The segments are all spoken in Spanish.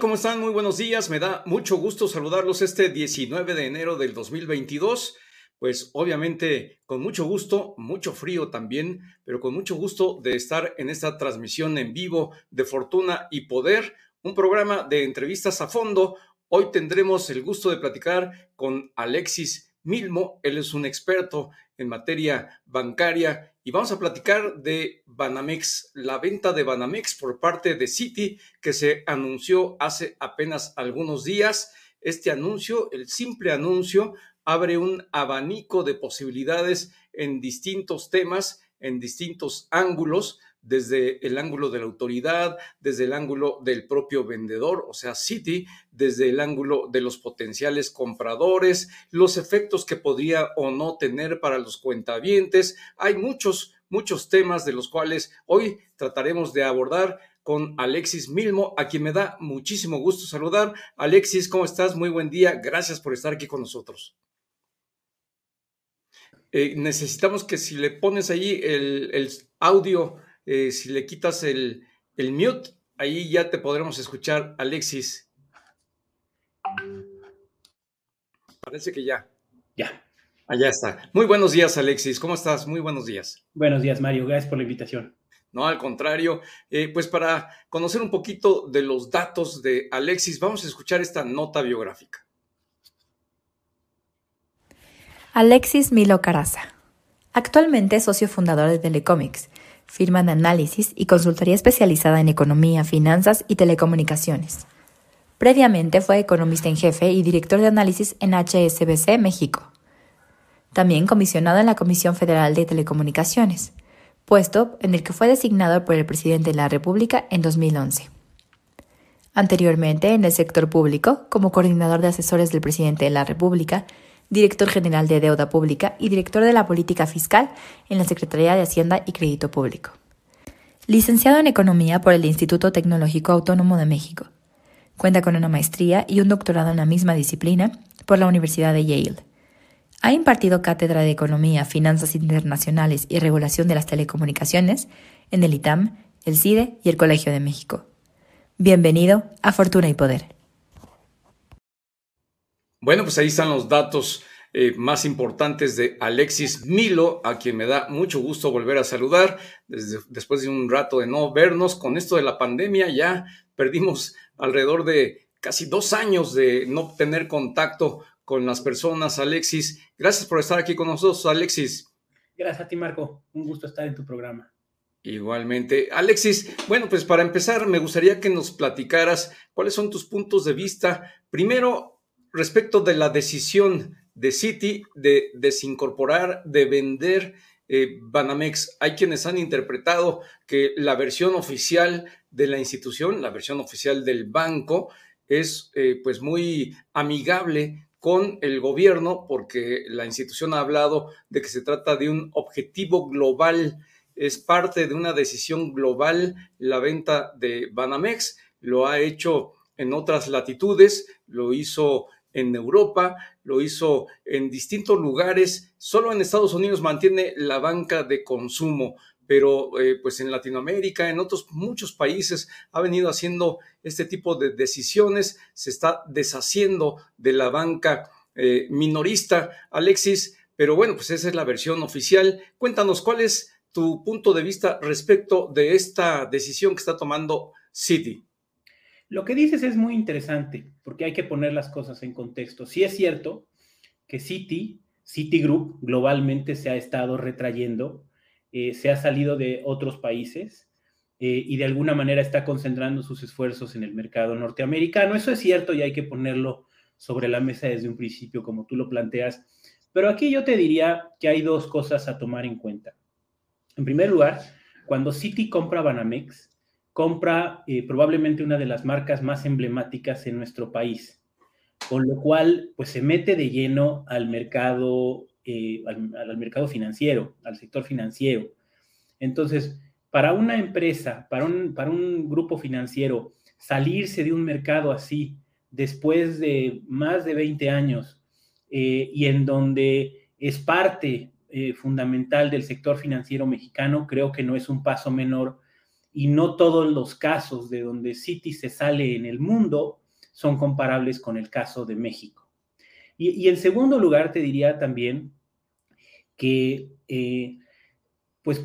¿Cómo están? Muy buenos días. Me da mucho gusto saludarlos este 19 de enero del 2022. Pues obviamente con mucho gusto, mucho frío también, pero con mucho gusto de estar en esta transmisión en vivo de Fortuna y Poder, un programa de entrevistas a fondo. Hoy tendremos el gusto de platicar con Alexis Milmo. Él es un experto en materia bancaria y vamos a platicar de Banamex, la venta de Banamex por parte de Citi que se anunció hace apenas algunos días. Este anuncio, el simple anuncio, abre un abanico de posibilidades en distintos temas, en distintos ángulos, desde el ángulo de la autoridad, desde el ángulo del propio vendedor, o sea, Citi, desde el ángulo de los potenciales compradores, los efectos que podría o no tener para los cuentavientes. Hay muchos, muchos temas de los cuales hoy trataremos de abordar con Alexis Milmo, a quien me da muchísimo gusto saludar. Alexis, ¿cómo estás? Muy buen día. Gracias por estar aquí con nosotros. Eh, necesitamos que si le pones el, el audio eh, si le quitas el, el mute, ahí ya te podremos escuchar, Alexis. Parece que ya. Ya. Allá está. Muy buenos días, Alexis. ¿Cómo estás? Muy buenos días. Buenos días, Mario. Gracias por la invitación. No, al contrario. Eh, pues para conocer un poquito de los datos de Alexis, vamos a escuchar esta nota biográfica. Alexis Milo Caraza. Actualmente socio fundador de Telecomics firma de análisis y consultoría especializada en economía, finanzas y telecomunicaciones. Previamente fue economista en jefe y director de análisis en HSBC México. También comisionado en la Comisión Federal de Telecomunicaciones, puesto en el que fue designado por el presidente de la República en 2011. Anteriormente, en el sector público, como coordinador de asesores del presidente de la República, director general de Deuda Pública y director de la Política Fiscal en la Secretaría de Hacienda y Crédito Público. Licenciado en Economía por el Instituto Tecnológico Autónomo de México. Cuenta con una maestría y un doctorado en la misma disciplina por la Universidad de Yale. Ha impartido cátedra de Economía, Finanzas Internacionales y Regulación de las Telecomunicaciones en el ITAM, el CIDE y el Colegio de México. Bienvenido a Fortuna y Poder. Bueno, pues ahí están los datos eh, más importantes de Alexis Milo, a quien me da mucho gusto volver a saludar desde, después de un rato de no vernos. Con esto de la pandemia ya perdimos alrededor de casi dos años de no tener contacto con las personas. Alexis, gracias por estar aquí con nosotros, Alexis. Gracias a ti, Marco. Un gusto estar en tu programa. Igualmente. Alexis, bueno, pues para empezar, me gustaría que nos platicaras cuáles son tus puntos de vista. Primero, respecto de la decisión de Citi de desincorporar, de vender eh, Banamex, hay quienes han interpretado que la versión oficial de la institución, la versión oficial del banco, es eh, pues muy amigable con el gobierno porque la institución ha hablado de que se trata de un objetivo global, es parte de una decisión global la venta de Banamex, lo ha hecho en otras latitudes, lo hizo en Europa, lo hizo en distintos lugares, solo en Estados Unidos mantiene la banca de consumo, pero eh, pues en Latinoamérica, en otros muchos países ha venido haciendo este tipo de decisiones, se está deshaciendo de la banca eh, minorista, Alexis, pero bueno, pues esa es la versión oficial. Cuéntanos cuál es tu punto de vista respecto de esta decisión que está tomando Citi. Lo que dices es muy interesante porque hay que poner las cosas en contexto. Sí es cierto que Citi, Citigroup globalmente se ha estado retrayendo, eh, se ha salido de otros países eh, y de alguna manera está concentrando sus esfuerzos en el mercado norteamericano. Eso es cierto y hay que ponerlo sobre la mesa desde un principio, como tú lo planteas. Pero aquí yo te diría que hay dos cosas a tomar en cuenta. En primer lugar, cuando Citi compra Banamex, compra eh, probablemente una de las marcas más emblemáticas en nuestro país, con lo cual pues se mete de lleno al mercado, eh, al, mercado financiero, al sector financiero. Entonces, para una empresa, para un, para un grupo financiero, salirse de un mercado así después de más de 20 años eh, y en donde es parte fundamental del sector financiero mexicano, creo que no es un paso menor y no todos los casos de donde Citi se sale en el mundo son comparables con el caso de México. Y, en segundo lugar, te diría también que, eh, pues,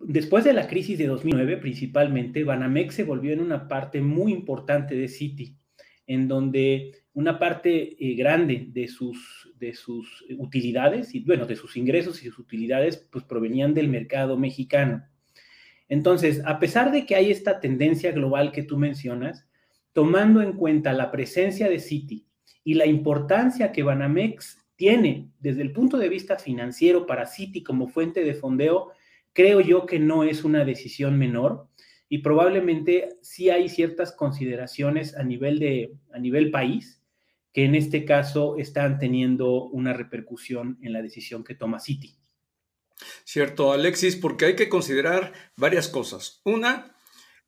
después de la crisis de 2009, principalmente, Banamex se volvió en una parte muy importante de Citi, en donde una parte eh, grande de sus, de sus utilidades, y bueno, de sus ingresos y sus utilidades, pues provenían del mercado mexicano. Entonces, a pesar de que hay esta tendencia global que tú mencionas, tomando en cuenta la presencia de Citi y la importancia que Banamex tiene desde el punto de vista financiero para Citi como fuente de fondeo, creo yo que no es una decisión menor y probablemente sí hay ciertas consideraciones a nivel de a nivel país que en este caso están teniendo una repercusión en la decisión que toma Citi. Cierto, Alexis, porque hay que considerar varias cosas. Una,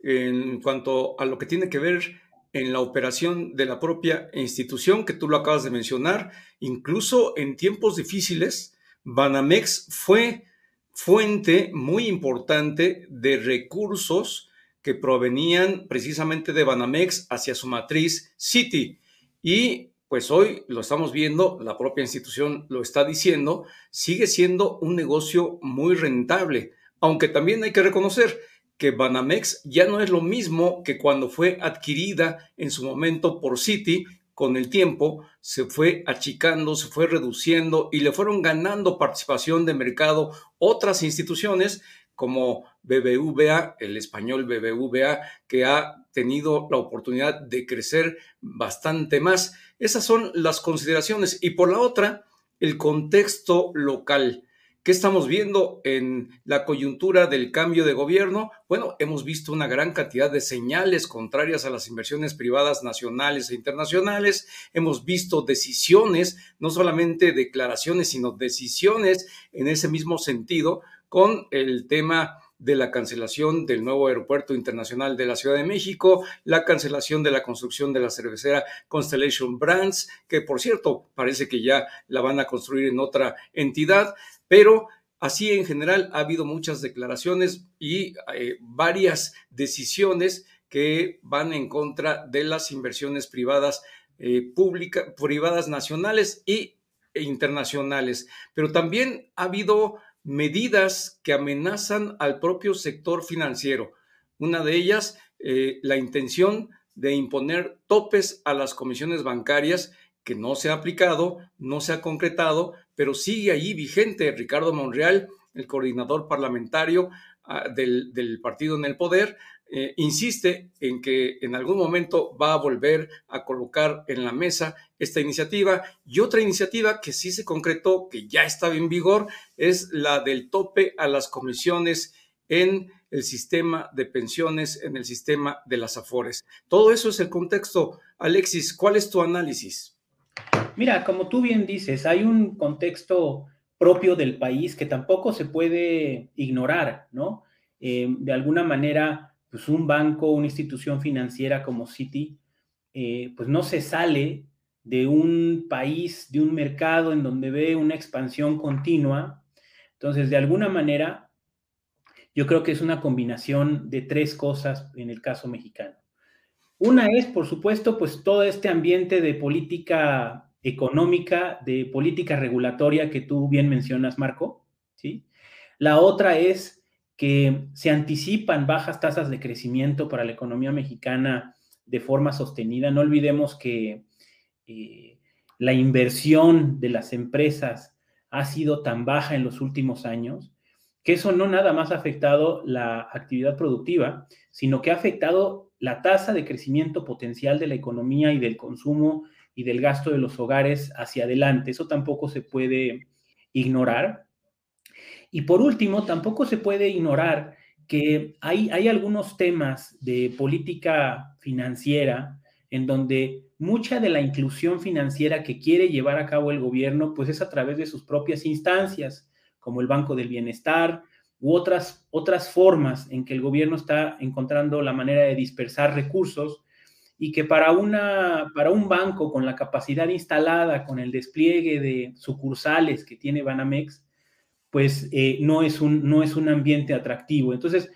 en cuanto a lo que tiene que ver en la operación de la propia institución que tú lo acabas de mencionar, incluso en tiempos difíciles, Banamex fue fuente muy importante de recursos que provenían precisamente de Banamex hacia su matriz City. Y pues hoy lo estamos viendo, la propia institución lo está diciendo, sigue siendo un negocio muy rentable, aunque también hay que reconocer que Banamex ya no es lo mismo que cuando fue adquirida en su momento por Citi, con el tiempo se fue achicando, se fue reduciendo y le fueron ganando participación de mercado otras instituciones como BBVA, el español BBVA, que ha tenido la oportunidad de crecer bastante más. Esas son las consideraciones. Y por la otra, el contexto local. ¿Qué estamos viendo en la coyuntura del cambio de gobierno? Bueno, hemos visto una gran cantidad de señales contrarias a las inversiones privadas nacionales e internacionales. Hemos visto decisiones, no solamente declaraciones, sino decisiones en ese mismo sentido con el tema de la cancelación del nuevo aeropuerto internacional de la Ciudad de México, la cancelación de la construcción de la cervecera Constellation Brands, que por cierto parece que ya la van a construir en otra entidad, pero así en general ha habido muchas declaraciones y eh, varias decisiones que van en contra de las inversiones privadas eh, públicas, privadas nacionales y, e internacionales. Pero también ha habido medidas que amenazan al propio sector financiero. Una de ellas, eh, la intención de imponer topes a las comisiones bancarias que no se ha aplicado, no se ha concretado, pero sigue ahí vigente. Ricardo Monreal, el coordinador parlamentario ah, del, del, partido en el poder, eh, insiste en que en algún momento va a volver a colocar en la mesa esta iniciativa. Y otra iniciativa que sí se concretó, que ya estaba en vigor, es la del tope a las comisiones en el sistema de pensiones, en el sistema de las AFORES. Todo eso es el contexto. Alexis, ¿cuál es tu análisis? Mira, como tú bien dices, hay un contexto propio del país que tampoco se puede ignorar, ¿no? Eh, de alguna manera, pues un banco, una institución financiera como Citi, eh, pues no se sale de un país, de un mercado en donde ve una expansión continua. Entonces, de alguna manera, yo creo que es una combinación de tres cosas en el caso mexicano. Una es, por supuesto, pues todo este ambiente de política económica, de política regulatoria que tú bien mencionas, Marco, ¿sí? La otra es que se anticipan bajas tasas de crecimiento para la economía mexicana de forma sostenida. No olvidemos que eh, la inversión de las empresas ha sido tan baja en los últimos años que eso no nada más ha afectado la actividad productiva, sino que ha afectado la tasa de crecimiento potencial de la economía y del consumo y del gasto de los hogares hacia adelante. Eso tampoco se puede ignorar. Y por último, tampoco se puede ignorar que hay, hay algunos temas de política financiera en donde mucha de la inclusión financiera que quiere llevar a cabo el gobierno, pues es a través de sus propias instancias, como el Banco del Bienestar u otras, otras formas en que el gobierno está encontrando la manera de dispersar recursos y que para, una, para un banco con la capacidad instalada, con el despliegue de sucursales que tiene Banamex, pues eh, no, es un, no es un ambiente atractivo. Entonces,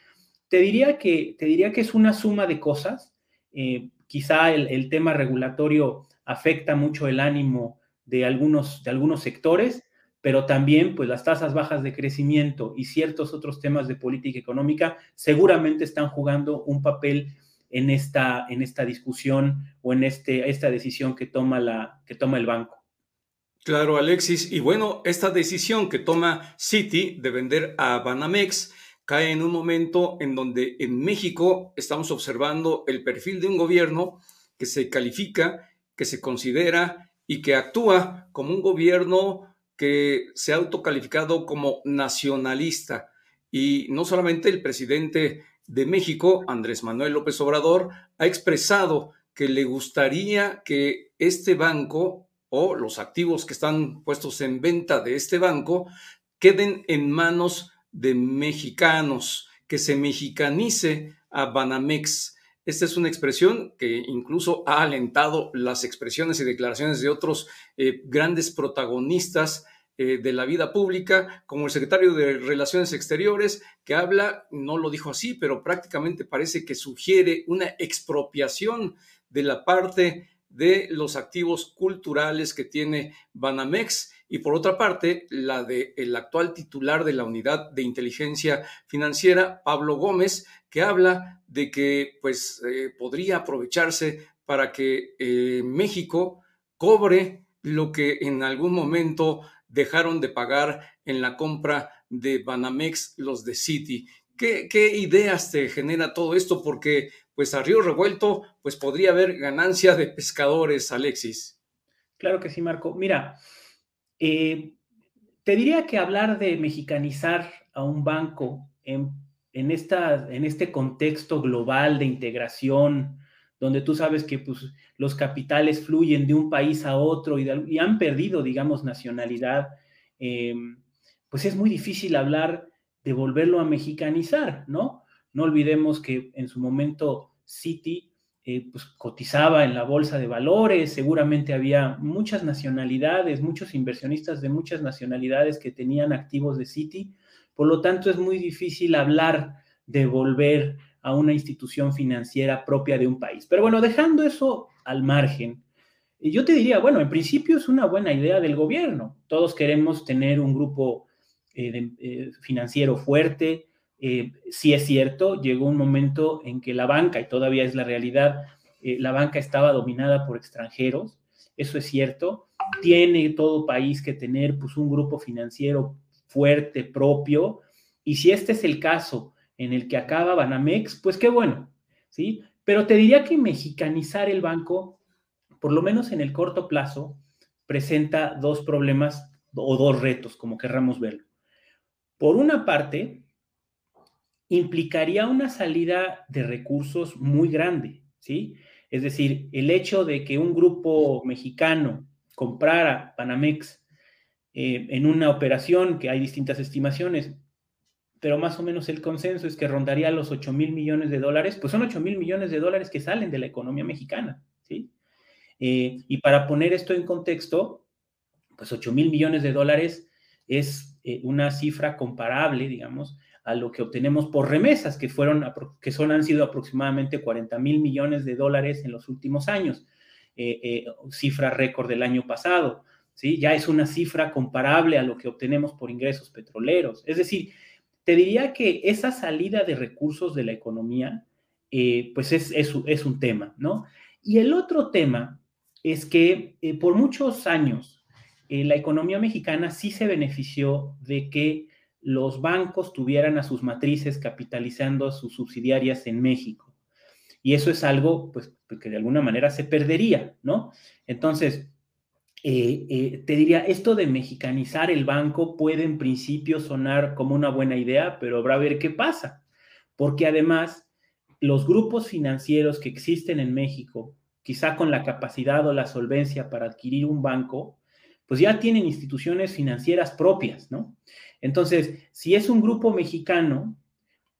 te diría que, te diría que es una suma de cosas. Eh, quizá el, tema regulatorio afecta mucho el ánimo de algunos, de algunos sectores, pero también pues las tasas bajas de crecimiento y ciertos otros temas de política económica seguramente están jugando un papel en esta, en esta discusión o en este, esta decisión que toma, la, que toma el banco. Claro, Alexis. Y bueno, esta decisión que toma Citi de vender a Banamex cae en un momento en donde en México estamos observando el perfil de un gobierno que se califica, que se considera y que actúa como un gobierno que se ha autocalificado como nacionalista. Y no solamente el presidente de México, Andrés Manuel López Obrador, ha expresado que le gustaría que este banco o los activos que están puestos en venta de este banco queden en manos de mexicanos, que se mexicanice a Banamex. Esta es una expresión que incluso ha alentado las expresiones y declaraciones de otros eh, grandes protagonistas eh, de la vida pública, como el secretario de Relaciones Exteriores, que habla, no lo dijo así, pero prácticamente parece que sugiere una expropiación de la parte de los activos culturales que tiene Banamex y por otra parte la de el actual titular de la unidad de inteligencia financiera Pablo Gómez que habla de que pues eh, podría aprovecharse para que eh, México cobre lo que en algún momento dejaron de pagar en la compra de Banamex los de Citi. ¿Qué, ¿Qué, ideas te genera todo esto? Porque pues a río revuelto pues podría haber ganancia de pescadores, Alexis. Claro que sí, Marco. Mira, eh, te diría que hablar de mexicanizar a un banco en, esta, en este contexto global de integración, donde tú sabes que pues, los capitales fluyen de un país a otro y, han perdido, digamos, nacionalidad, eh, pues es muy difícil hablar de volverlo a mexicanizar, ¿no? No olvidemos que en su momento Citi eh, pues, cotizaba en la bolsa de valores, seguramente había muchas nacionalidades, muchos inversionistas de muchas nacionalidades que tenían activos de Citi, por lo tanto es muy difícil hablar de volver a una institución financiera propia de un país. Pero bueno, dejando eso al margen, eh, yo te diría, bueno, en principio es una buena idea del gobierno. Todos queremos tener un grupo eh, financiero fuerte, eh, sí es cierto, llegó un momento en que la banca, y todavía es la realidad, eh, la banca estaba dominada por extranjeros, eso es cierto, tiene todo país que tener pues, un grupo financiero fuerte, propio, y si este es el caso en el que acaba Banamex, pues qué bueno, ¿sí? Pero te diría que mexicanizar el banco, por lo menos en el corto plazo, presenta dos problemas o dos retos, como querramos verlo. Por una parte, implicaría una salida de recursos muy grande, ¿sí? Es decir, el hecho de que un grupo mexicano comprara Panamex eh, en una operación que hay distintas estimaciones, pero más o menos el consenso es que rondaría los 8 mil millones de dólares, pues son 8 mil millones de dólares que salen de la economía mexicana, ¿sí? Eh, y para poner esto en contexto, pues 8 mil millones de dólares es eh, una cifra comparable, digamos, a lo que obtenemos por remesas, que, fueron, que son, han sido aproximadamente 40 mil millones de dólares en los últimos años, eh, eh, cifra récord del año pasado. ¿sí? Ya es una cifra comparable a lo que obtenemos por ingresos petroleros. Es decir, te diría que esa salida de recursos de la economía, eh, pues es, es, es, un tema, ¿no? Y el otro tema es que por muchos años la economía mexicana sí se benefició de que los bancos tuvieran a sus matrices capitalizando sus subsidiarias en México. Y eso es algo pues, que de alguna manera se perdería, ¿no? Entonces, eh, eh, te diría, esto de mexicanizar el banco puede en principio sonar como una buena idea, pero habrá a ver qué pasa, porque además los grupos financieros que existen en México, quizá con la capacidad o la solvencia para adquirir un banco, pues ya tienen instituciones financieras propias, ¿no? Entonces, si es un grupo mexicano,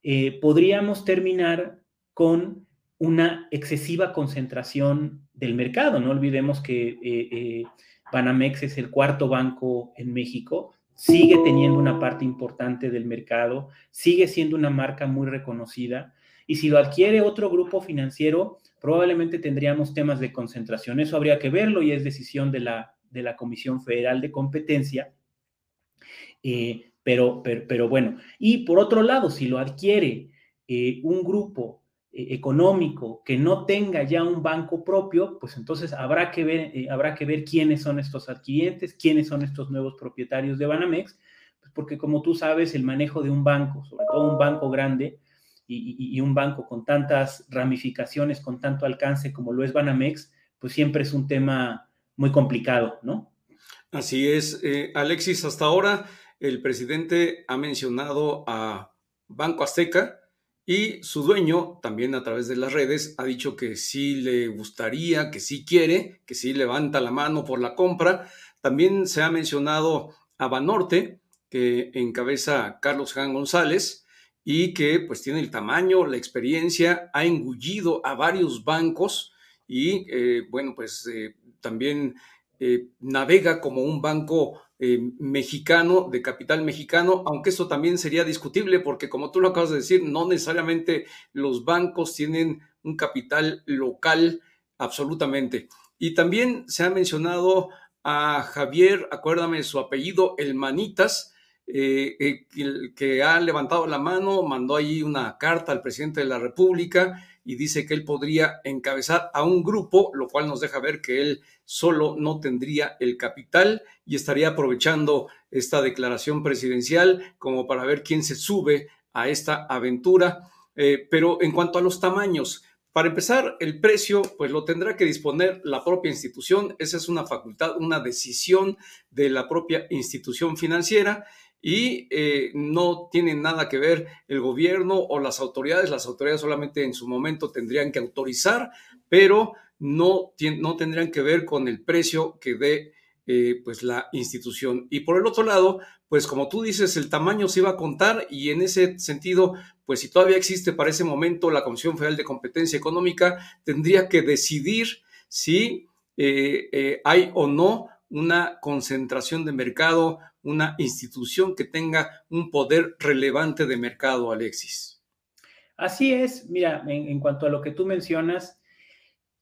eh, podríamos terminar con una excesiva concentración del mercado. No olvidemos que eh, eh, Panamex es el cuarto banco en México, sigue teniendo una parte importante del mercado, sigue siendo una marca muy reconocida y si lo adquiere otro grupo financiero, probablemente tendríamos temas de concentración. Eso habría que verlo y es decisión de la, de la Comisión Federal de Competencia. Eh, pero, pero, bueno, y por otro lado, si lo adquiere eh, un grupo eh, económico que no tenga ya un banco propio, pues entonces habrá que, ver, habrá que ver quiénes son estos adquirientes, quiénes son estos nuevos propietarios de Banamex, pues porque como tú sabes, el manejo de un banco, sobre todo un banco grande, y, un banco con tantas ramificaciones, con tanto alcance como lo es Banamex, pues siempre es un tema muy complicado, ¿no? Así es, eh, Alexis, hasta ahora el presidente ha mencionado a Banco Azteca y su dueño también a través de las redes ha dicho que sí le gustaría, que sí quiere, que sí levanta la mano por la compra. También se ha mencionado a Banorte, que encabeza Carlos Jan González, y que pues tiene el tamaño, la experiencia, ha engullido a varios bancos y eh, bueno, pues eh, también eh, navega como un banco mexicano, de capital mexicano, aunque eso también sería discutible porque como tú lo acabas de decir, no necesariamente los bancos tienen un capital local absolutamente. Y también se ha mencionado a Javier, acuérdame su apellido, El Manitas, eh, eh, que ha levantado la mano, mandó ahí una carta al presidente de la República y dice que él podría encabezar a un grupo, lo cual nos deja ver que él solo no tendría el capital y estaría aprovechando esta declaración presidencial como para ver quién se sube a esta aventura. Eh, pero en cuanto a los tamaños, para empezar, el precio, pues lo tendrá que disponer la propia institución. Esa es una facultad, una decisión de la propia institución financiera y eh, no tiene nada que ver el gobierno o las autoridades. Las autoridades solamente en su momento tendrían que autorizar, pero no, no tendrían que ver con el precio que dé eh, pues la institución. Y por el otro lado, pues como tú dices, el tamaño se iba a contar y en ese sentido, pues si todavía existe para ese momento la Comisión Federal de Competencia Económica, tendría que decidir si eh, hay o no una concentración de mercado, una institución que tenga un poder relevante de mercado, Alexis. Así es, mira, en, cuanto a lo que tú mencionas,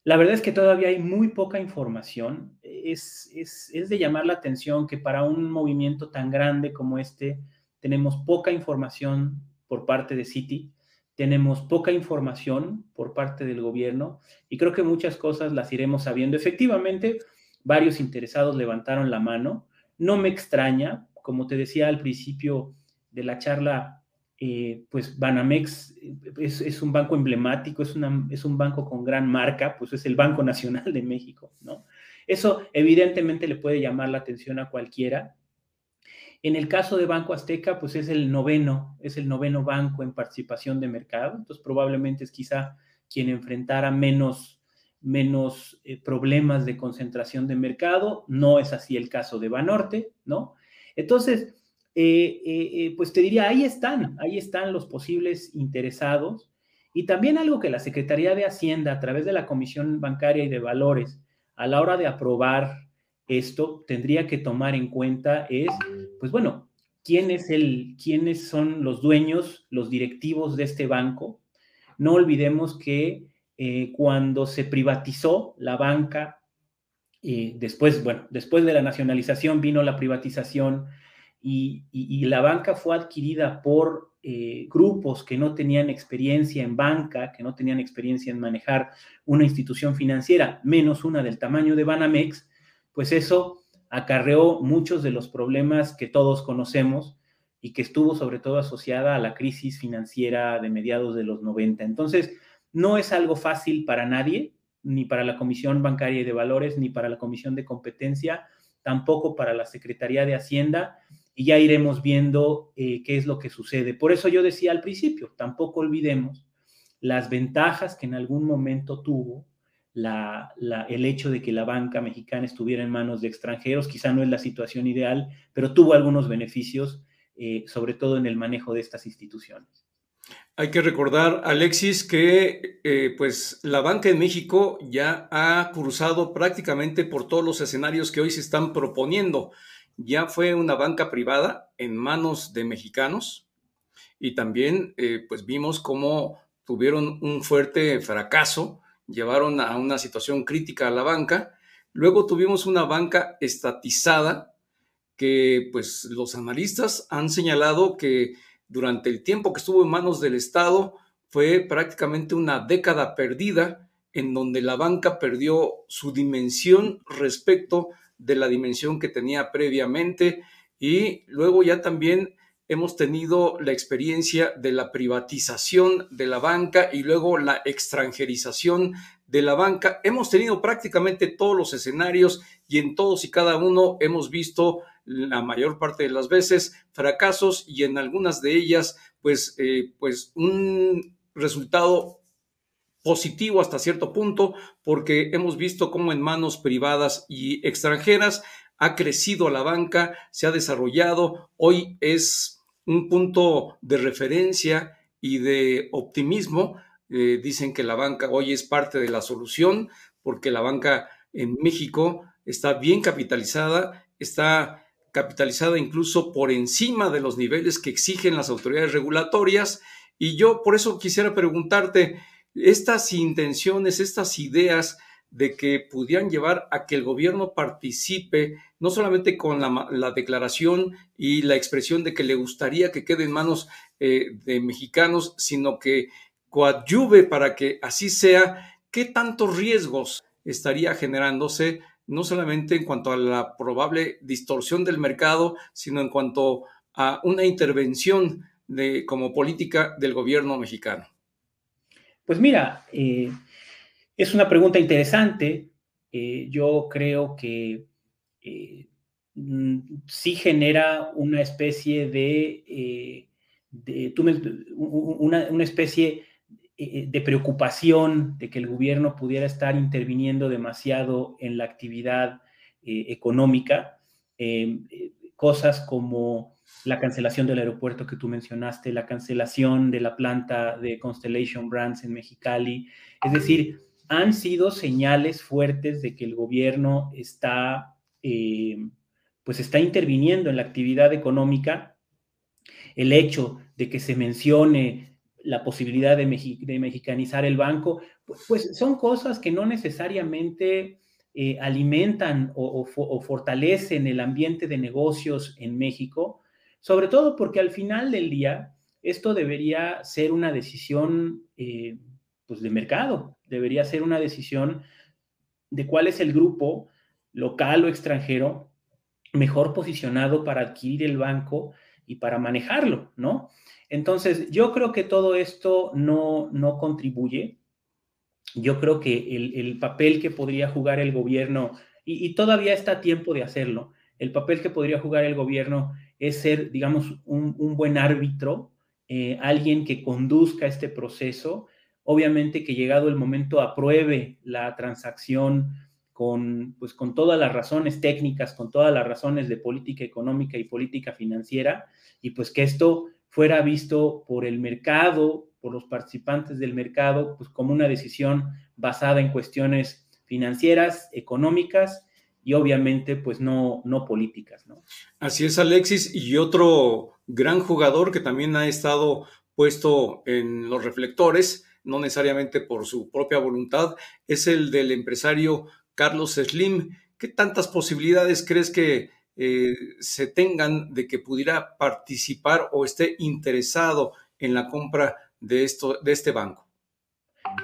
la verdad es que todavía hay muy poca información. Es, es, es, de llamar la atención que para un movimiento tan grande como este tenemos poca información por parte de Citi, tenemos poca información por parte del gobierno y creo que muchas cosas las iremos sabiendo. Efectivamente, varios interesados levantaron la mano. No me extraña, como te decía al principio de la charla, eh, pues Banamex eh, es, un banco emblemático, es, es un banco con gran marca, pues es el Banco Nacional de México, ¿no? Eso evidentemente le puede llamar la atención a cualquiera. En el caso de Banco Azteca, pues es el noveno, es el noveno banco en participación de mercado, entonces probablemente es quizá quien enfrentara menos menos eh, problemas de concentración de mercado. No es así el caso de Banorte, ¿no? Entonces, eh, eh, pues te diría, ahí están, ahí están los posibles interesados. Y también algo que la Secretaría de Hacienda, a través de la Comisión Bancaria y de Valores, a la hora de aprobar esto, tendría que tomar en cuenta es, pues bueno, quién es el, quiénes son los dueños, los directivos de este banco. No olvidemos que eh, cuando se privatizó la banca, eh, después, bueno, después de la nacionalización vino la privatización y, la banca fue adquirida por eh, grupos que no tenían experiencia en banca, que no tenían experiencia en manejar una institución financiera, menos una del tamaño de Banamex, pues eso acarreó muchos de los problemas que todos conocemos y que estuvo sobre todo asociada a la crisis financiera de mediados de los 90. Entonces, no es algo fácil para nadie, ni para la Comisión Bancaria y de Valores, ni para la Comisión de Competencia, tampoco para la Secretaría de Hacienda, y ya iremos viendo eh, qué es lo que sucede. Por eso yo decía al principio, tampoco olvidemos las ventajas que en algún momento tuvo el hecho de que la banca mexicana estuviera en manos de extranjeros. Quizá no es la situación ideal, pero tuvo algunos beneficios, eh, sobre todo en el manejo de estas instituciones. Hay que recordar, Alexis, que eh, pues la banca en México ya ha cruzado prácticamente por todos los escenarios que hoy se están proponiendo. ya fue una banca privada en manos de mexicanos y también eh, pues vimos cómo tuvieron un fuerte fracaso, llevaron a una situación crítica a la banca. Luego tuvimos una banca estatizada que pues los analistas han señalado que durante el tiempo que estuvo en manos del Estado fue prácticamente una década perdida en donde la banca perdió su dimensión respecto de la dimensión que tenía previamente y luego ya también hemos tenido la experiencia de la privatización de la banca y luego la extranjerización de la banca. Hemos tenido prácticamente todos los escenarios y en todos y cada uno hemos visto la mayor parte de las veces fracasos y en algunas de ellas pues, eh, pues un resultado positivo hasta cierto punto porque hemos visto cómo en manos privadas y extranjeras ha crecido la banca, se ha desarrollado, hoy es un punto de referencia y de optimismo. Eh, dicen que la banca hoy es parte de la solución porque la banca en México está bien capitalizada, está capitalizada incluso por encima de los niveles que exigen las autoridades regulatorias. Y yo por eso quisiera preguntarte, estas intenciones, estas ideas de que pudieran llevar a que el gobierno participe, no solamente con la, declaración y la expresión de que le gustaría que quede en manos eh, de mexicanos, sino que coadyuve para que así sea, ¿qué tantos riesgos estaría generándose, no solamente en cuanto a la probable distorsión del mercado, sino en cuanto a una intervención de, como política del gobierno mexicano? Pues mira, eh, es una pregunta interesante. Eh, yo creo que eh, mm, sí genera una especie de, una, especie de preocupación de que el gobierno pudiera estar interviniendo demasiado en la actividad económica. cosas como la cancelación del aeropuerto que tú mencionaste, la cancelación de la planta de Constellation Brands en Mexicali. Es decir, han sido señales fuertes de que el gobierno está, eh, pues está interviniendo en la actividad económica. El hecho de que se mencione la posibilidad de, mexicanizar el banco, pues, son cosas que no necesariamente eh, alimentan o fortalecen el ambiente de negocios en México, sobre todo porque al final del día esto debería ser una decisión eh, pues de mercado, debería ser una decisión de cuál es el grupo local o extranjero mejor posicionado para adquirir el banco y para manejarlo, ¿no? Entonces, yo creo que todo esto no, no contribuye. Yo creo que el, papel que podría jugar el gobierno, y, todavía está a tiempo de hacerlo, el papel que podría jugar el gobierno es ser, digamos, un, buen árbitro, eh, alguien que conduzca este proceso, obviamente que llegado el momento apruebe la transacción con, pues, con todas las razones técnicas, con todas las razones de política económica y política financiera, y pues que esto fuera visto por el mercado, por los participantes del mercado, pues como una decisión basada en cuestiones financieras, económicas y obviamente pues no, no políticas, ¿no? Así es, Alexis. Y otro gran jugador que también ha estado puesto en los reflectores, no necesariamente por su propia voluntad, es el del empresario Carlos Slim. ¿Qué tantas posibilidades crees que eh, se tengan de que pudiera participar o esté interesado en la compra de, esto, de este banco?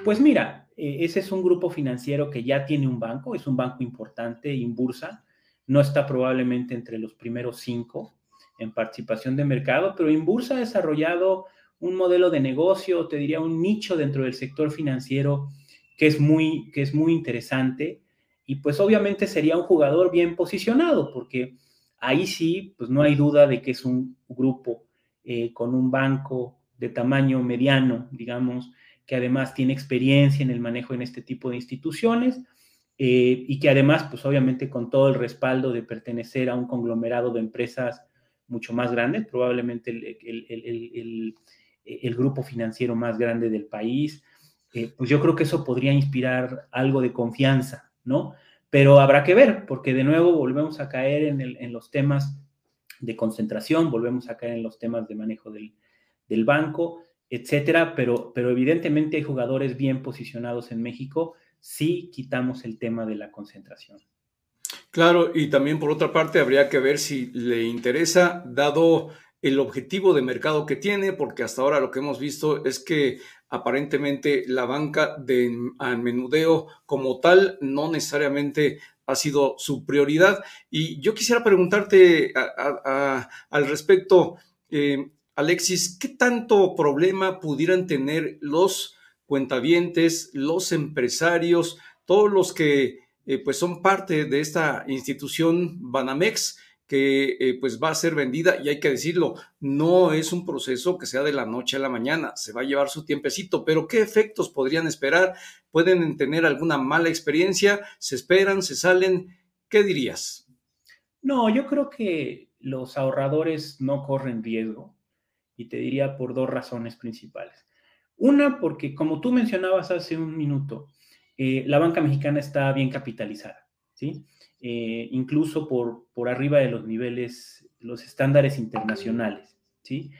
Pues mira, eh, ese es un grupo financiero que ya tiene un banco, es un banco importante, Inbursa, no está probablemente entre los primeros cinco en participación de mercado, pero Inbursa ha desarrollado un modelo de negocio, te diría un nicho dentro del sector financiero que es muy, que es muy interesante y pues obviamente sería un jugador bien posicionado porque ahí sí, pues no hay duda de que es un grupo eh, con un banco de tamaño mediano, digamos, que además tiene experiencia en el manejo en este tipo de instituciones eh, y que además, pues obviamente con todo el respaldo de pertenecer a un conglomerado de empresas mucho más grande, probablemente el, grupo financiero más grande del país, eh, pues yo creo que eso podría inspirar algo de confianza, ¿no? Pero habrá que ver, porque de nuevo volvemos a caer en, los temas de concentración, volvemos a caer en los temas de manejo del, banco, etcétera, pero, pero evidentemente hay jugadores bien posicionados en México si quitamos el tema de la concentración. Claro, y también por otra parte habría que ver si le interesa, dado el objetivo de mercado que tiene, porque hasta ahora lo que hemos visto es que aparentemente la banca de menudeo como tal no necesariamente ha sido su prioridad. Y yo quisiera preguntarte al respecto, eh, Alexis, ¿qué tanto problema pudieran tener los cuentavientes, los empresarios, todos los que eh, pues son parte de esta institución Banamex? Que eh, pues va a ser vendida y hay que decirlo, no es un proceso que sea de la noche a la mañana, se va a llevar su tiempecito, pero ¿qué efectos podrían esperar? ¿Pueden tener alguna mala experiencia? ¿Se esperan? ¿Se salen? ¿Qué dirías? No, yo creo que los ahorradores no corren riesgo y te diría por dos razones principales. Una, porque como tú mencionabas hace un minuto, eh, la banca mexicana está bien capitalizada, ¿sí? Eh, incluso por, por arriba de los niveles, los estándares internacionales, ¿sí?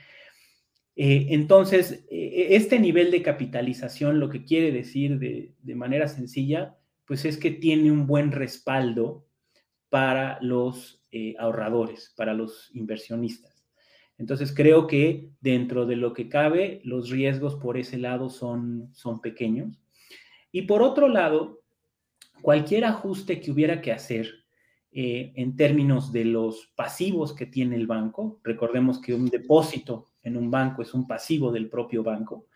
Eh, entonces, eh, este nivel de capitalización lo que quiere decir de, de, manera sencilla, pues es que tiene un buen respaldo para los ahorradores, para los inversionistas. Entonces, creo que dentro de lo que cabe, los riesgos por ese lado son, son pequeños. Y por otro lado, cualquier ajuste que hubiera que hacer eh, en términos de los pasivos que tiene el banco, recordemos que un depósito en un banco es un pasivo del propio banco,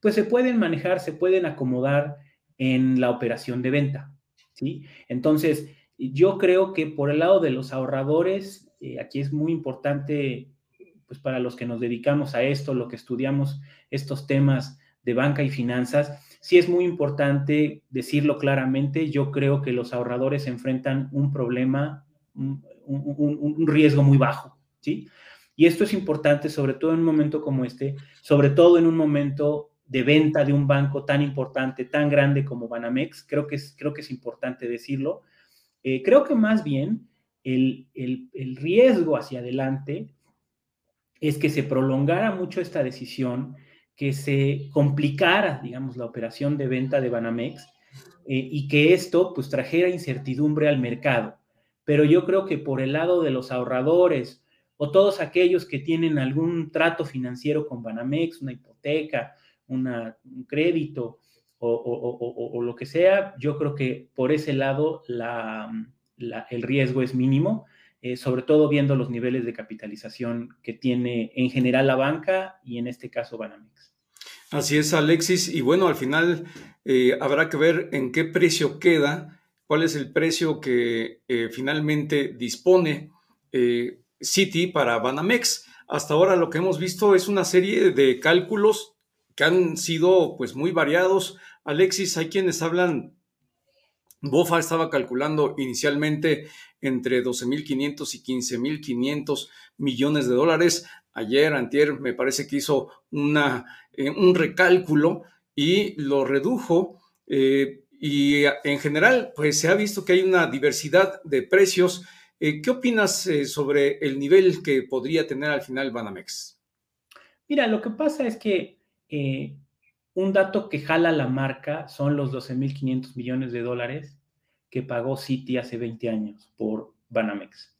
pues se pueden manejar, se pueden acomodar en la operación de venta. ¿sí? Entonces, yo creo que por el lado de los ahorradores, eh, aquí es muy importante, pues para los que nos dedicamos a esto, lo que estudiamos estos temas de banca y finanzas, sí es muy importante decirlo claramente. Yo creo que los ahorradores enfrentan un problema, un, riesgo muy bajo, ¿sí? Y esto es importante, sobre todo en un momento como este, sobre todo en un momento de venta de un banco tan importante, tan grande como Banamex. Creo que es, creo que es importante decirlo. Eh, creo que más bien el, el riesgo hacia adelante es que se prolongara mucho esta decisión que se complicara, digamos, la operación de venta de Banamex eh, y que esto pues trajera incertidumbre al mercado. Pero yo creo que por el lado de los ahorradores o todos aquellos que tienen algún trato financiero con Banamex, una hipoteca, un crédito o, lo que sea, yo creo que por ese lado el riesgo es mínimo, eh, sobre todo viendo los niveles de capitalización que tiene en general la banca y en este caso Banamex. Así es, Alexis. Y bueno, al final eh, habrá que ver en qué precio queda, cuál es el precio que eh, finalmente dispone Citi para Banamex. Hasta ahora lo que hemos visto es una serie de cálculos que han sido pues muy variados. Alexis, hay quienes hablan, Bofa estaba calculando inicialmente entre 12.500 y 15.500 millones de dólares. Ayer, antier, me parece que hizo una eh, un recálculo y lo redujo. Eh, y en general, pues se ha visto que hay una diversidad de precios. Eh, ¿Qué opinas sobre el nivel que podría tener al final Banamex? Mira, lo que pasa es que un dato que jala la marca son los 12.500 millones de dólares que pagó Citi hace 20 años por Banamex.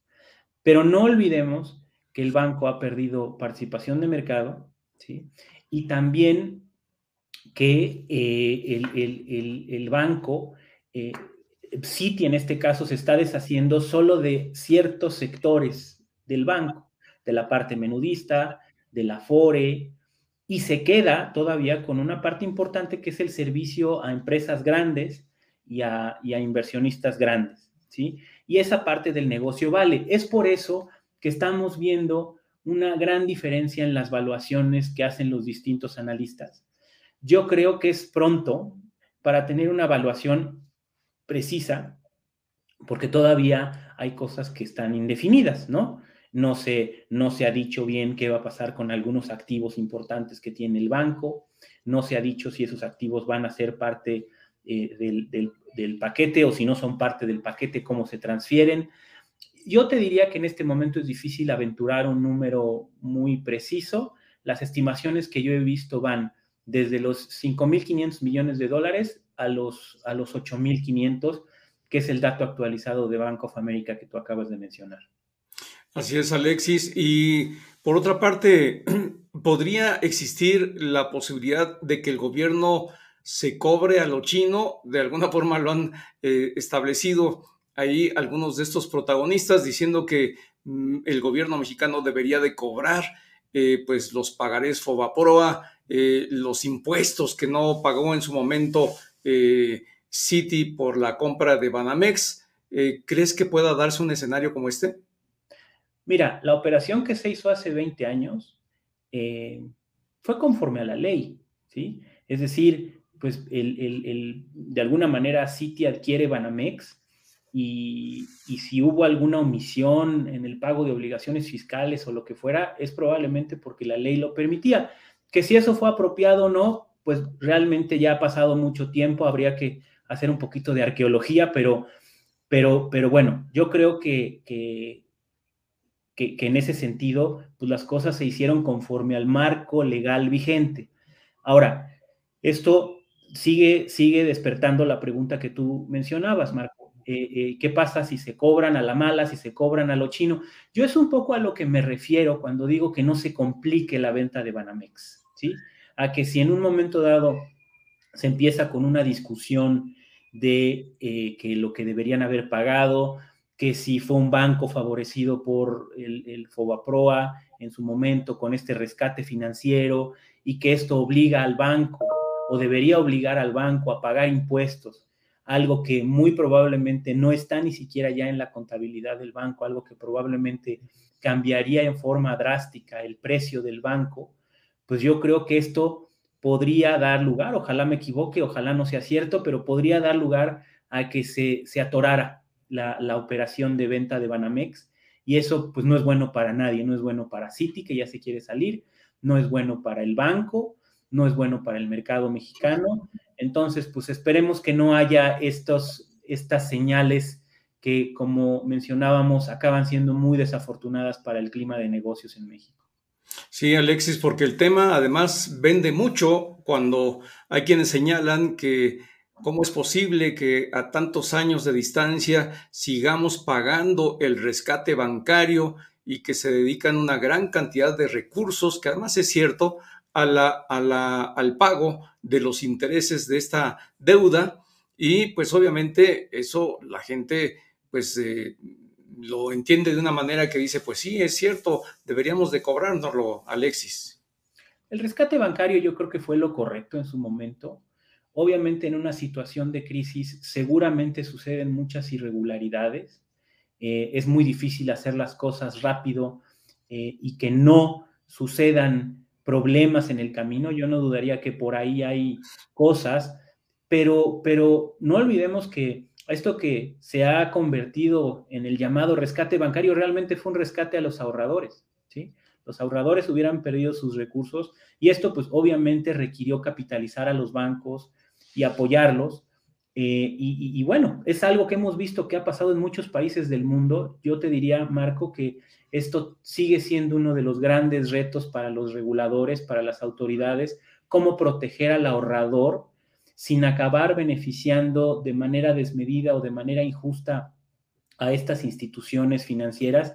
Pero no olvidemos que el banco ha perdido participación de mercado, y también que eh, el, banco, eh, Citi en este caso, se está deshaciendo solo de ciertos sectores del banco, de la parte menudista, de la FORE, y se queda todavía con una parte importante que es el servicio a empresas grandes y a, inversionistas grandes, ¿sí? Y esa parte del negocio vale. Es por eso que estamos viendo una gran diferencia en las valuaciones que hacen los distintos analistas. Yo creo que es pronto para tener una evaluación precisa, porque todavía hay cosas que están indefinidas, ¿no? No se, no se ha dicho bien qué va a pasar con algunos activos importantes que tiene el banco, no se ha dicho si esos activos van a ser parte eh, del, paquete o si no son parte del paquete, cómo se transfieren. Yo te diría que en este momento es difícil aventurar un número muy preciso. Las estimaciones que yo he visto van desde los 5.500 millones de dólares a los, a los 8.500, que es el dato actualizado de Bank of America que tú acabas de mencionar. Así es, Alexis. Y por otra parte, ¿podría existir la posibilidad de que el gobierno se cobre a lo chino? De alguna forma lo han eh, establecido ahí algunos de estos protagonistas diciendo que mm, el gobierno mexicano debería de cobrar eh, pues los pagarés Fobaproa, eh, los impuestos que no pagó en su momento Citi por la compra de Banamex. ¿Crees que pueda darse un escenario como este? Mira, la operación que se hizo hace 20 años fue conforme a la ley, ¿sí? Es decir, pues de alguna manera Citi adquiere Banamex y, si hubo alguna omisión en el pago de obligaciones fiscales o lo que fuera, es probablemente porque la ley lo permitía. Que si eso fue apropiado o no, pues realmente ya ha pasado mucho tiempo, habría que hacer un poquito de arqueología, pero, pero, pero bueno, yo creo que, que que, en ese sentido, pues las cosas se hicieron conforme al marco legal vigente. Ahora, esto sigue, sigue despertando la pregunta que tú mencionabas, Marco. Eh, eh, ¿Qué pasa si se cobran a la mala, si se cobran a lo chino? Yo es un poco a lo que me refiero cuando digo que no se complique la venta de Banamex, ¿sí? A que si en un momento dado se empieza con una discusión de eh, que lo que deberían haber pagado, que si fue un banco favorecido por el, el, Fobaproa en su momento con este rescate financiero y que esto obliga al banco o debería obligar al banco a pagar impuestos, algo que muy probablemente no está ni siquiera ya en la contabilidad del banco, algo que probablemente cambiaría en forma drástica el precio del banco, pues yo creo que esto podría dar lugar, ojalá me equivoque, ojalá no sea cierto, pero podría dar lugar a que se, se atorara la, operación de venta de Banamex. Y eso pues no es bueno para nadie, no es bueno para Citi que ya se quiere salir, no es bueno para el banco, no es bueno para el mercado mexicano. Entonces, pues esperemos que no haya estos, estas señales que, como mencionábamos, acaban siendo muy desafortunadas para el clima de negocios en México. Sí, Alexis, porque el tema además vende mucho cuando hay quienes señalan que ¿Cómo es posible que a tantos años de distancia sigamos pagando el rescate bancario y que se dedican una gran cantidad de recursos, que además es cierto, a la, al pago de los intereses de esta deuda? Y pues obviamente eso la gente pues eh, lo entiende de una manera que dice, pues sí, es cierto, deberíamos de cobrárnoslo, Alexis. El rescate bancario yo creo que fue lo correcto en su momento Obviamente en una situación de crisis seguramente suceden muchas irregularidades. Eh, es muy difícil hacer las cosas rápido eh, y que no sucedan problemas en el camino. Yo no dudaría que por ahí hay cosas, pero, pero no olvidemos que esto que se ha convertido en el llamado rescate bancario realmente fue un rescate a los ahorradores, ¿sí? Los ahorradores hubieran perdido sus recursos y esto pues obviamente requirió capitalizar a los bancos, y apoyarlos. Eh, y, bueno, es algo que hemos visto que ha pasado en muchos países del mundo. Yo te diría, Marco, que esto sigue siendo uno de los grandes retos para los reguladores, para las autoridades, cómo proteger al ahorrador sin acabar beneficiando de manera desmedida o de manera injusta a estas instituciones financieras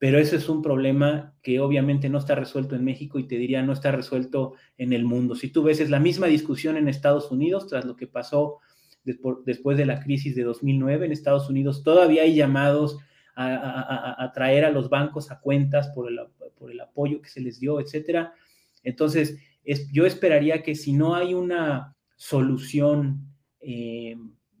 pero eso es un problema que obviamente no está resuelto en México y te diría no está resuelto en el mundo. Si tú ves, es la misma discusión en Estados Unidos tras lo que pasó después de la crisis de 2009. En Estados Unidos todavía hay llamados a, traer a los bancos a cuentas por el, por el apoyo que se les dio, etcétera. Entonces, yo esperaría que si no hay una solución eh,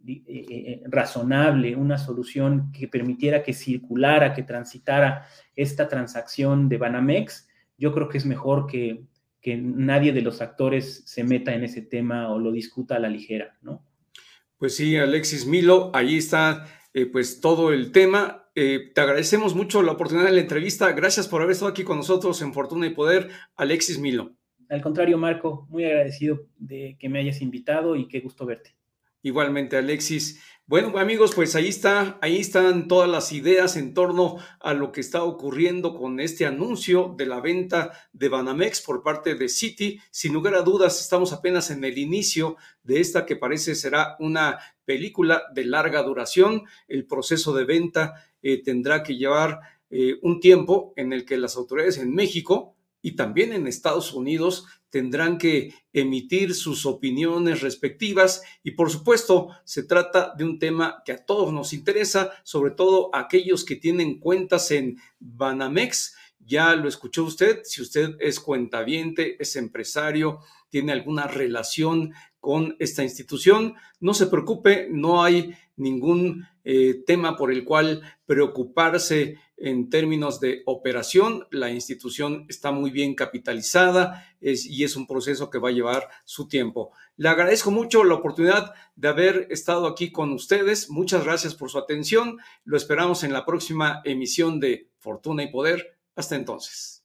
eh, eh, razonable, una solución que permitiera que circulara, que transitara esta transacción de Banamex, yo creo que es mejor que, que nadie de los actores se meta en ese tema o lo discuta a la ligera, ¿no? Pues sí, Alexis Milo, ahí está pues todo el tema. te agradecemos mucho la oportunidad de la entrevista. Gracias por haber estado aquí con nosotros en Fortuna y Poder, Alexis Milo. Al contrario, Marco, muy agradecido de que me hayas invitado y qué gusto verte. Igualmente, Alexis. Bueno, amigos, pues ahí está, ahí están todas las ideas en torno a lo que está ocurriendo con este anuncio de la venta de Banamex por parte de Citi. Sin lugar a dudas, estamos apenas en el inicio de esta que parece será una película de larga duración. El proceso de venta eh, tendrá que llevar eh, un tiempo en el que las autoridades en México y también en Estados Unidos tendrán que emitir sus opiniones respectivas y por supuesto se trata de un tema que a todos nos interesa, sobre todo a aquellos que tienen cuentas en Banamex. Ya lo escuchó usted, si usted es cuentaviente, es empresario, tiene alguna relación con esta institución, no se preocupe, no hay ningún eh, tema por el cual preocuparse en términos de operación. La institución está muy bien capitalizada y es un proceso que va a llevar su tiempo. Le agradezco mucho la oportunidad de haber estado aquí con ustedes. Muchas gracias por su atención. Lo esperamos en la próxima emisión de Fortuna y Poder. Hasta entonces.